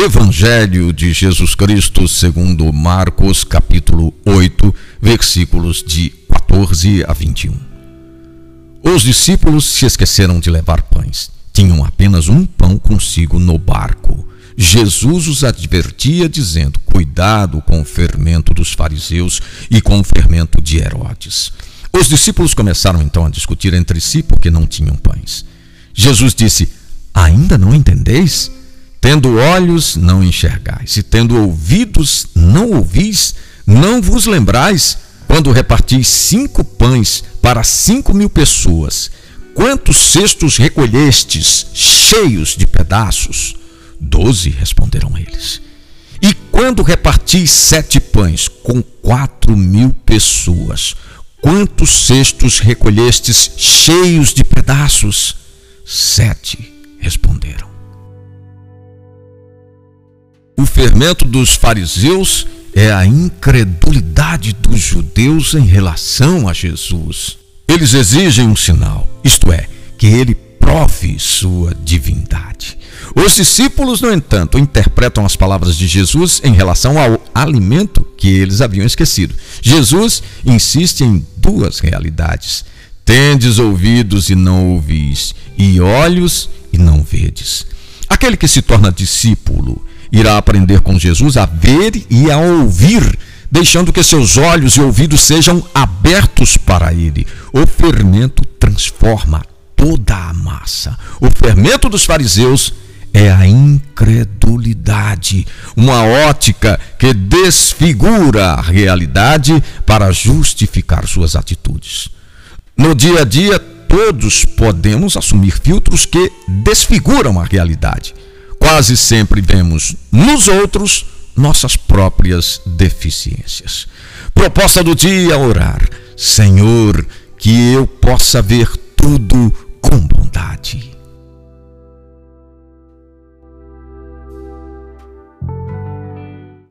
Evangelho de Jesus Cristo, segundo Marcos, capítulo 8, versículos de 14 a 21. Os discípulos se esqueceram de levar pães. Tinham apenas um pão consigo no barco. Jesus os advertia, dizendo: Cuidado com o fermento dos fariseus e com o fermento de Herodes. Os discípulos começaram então a discutir entre si porque não tinham pães. Jesus disse: Ainda não entendeis? Tendo olhos, não enxergais, e tendo ouvidos, não ouvis, não vos lembrais, quando repartis cinco pães para cinco mil pessoas, quantos cestos recolhestes, cheios de pedaços? Doze, responderam eles. E quando repartis sete pães com quatro mil pessoas, quantos cestos recolhestes cheios de pedaços? Sete, responderam. O fermento dos fariseus é a incredulidade dos judeus em relação a Jesus. Eles exigem um sinal, isto é, que ele prove sua divindade. Os discípulos, no entanto, interpretam as palavras de Jesus em relação ao alimento que eles haviam esquecido. Jesus insiste em duas realidades: tendes ouvidos e não ouvis, e olhos e não vedes. Aquele que se torna discípulo irá aprender com Jesus a ver e a ouvir, deixando que seus olhos e ouvidos sejam abertos para ele. O fermento transforma toda a massa. O fermento dos fariseus é a incredulidade, uma ótica que desfigura a realidade para justificar suas atitudes. No dia a dia, todos podemos assumir filtros que desfiguram a realidade quase sempre vemos nos outros nossas próprias deficiências. Proposta do dia: orar. Senhor, que eu possa ver tudo com bondade.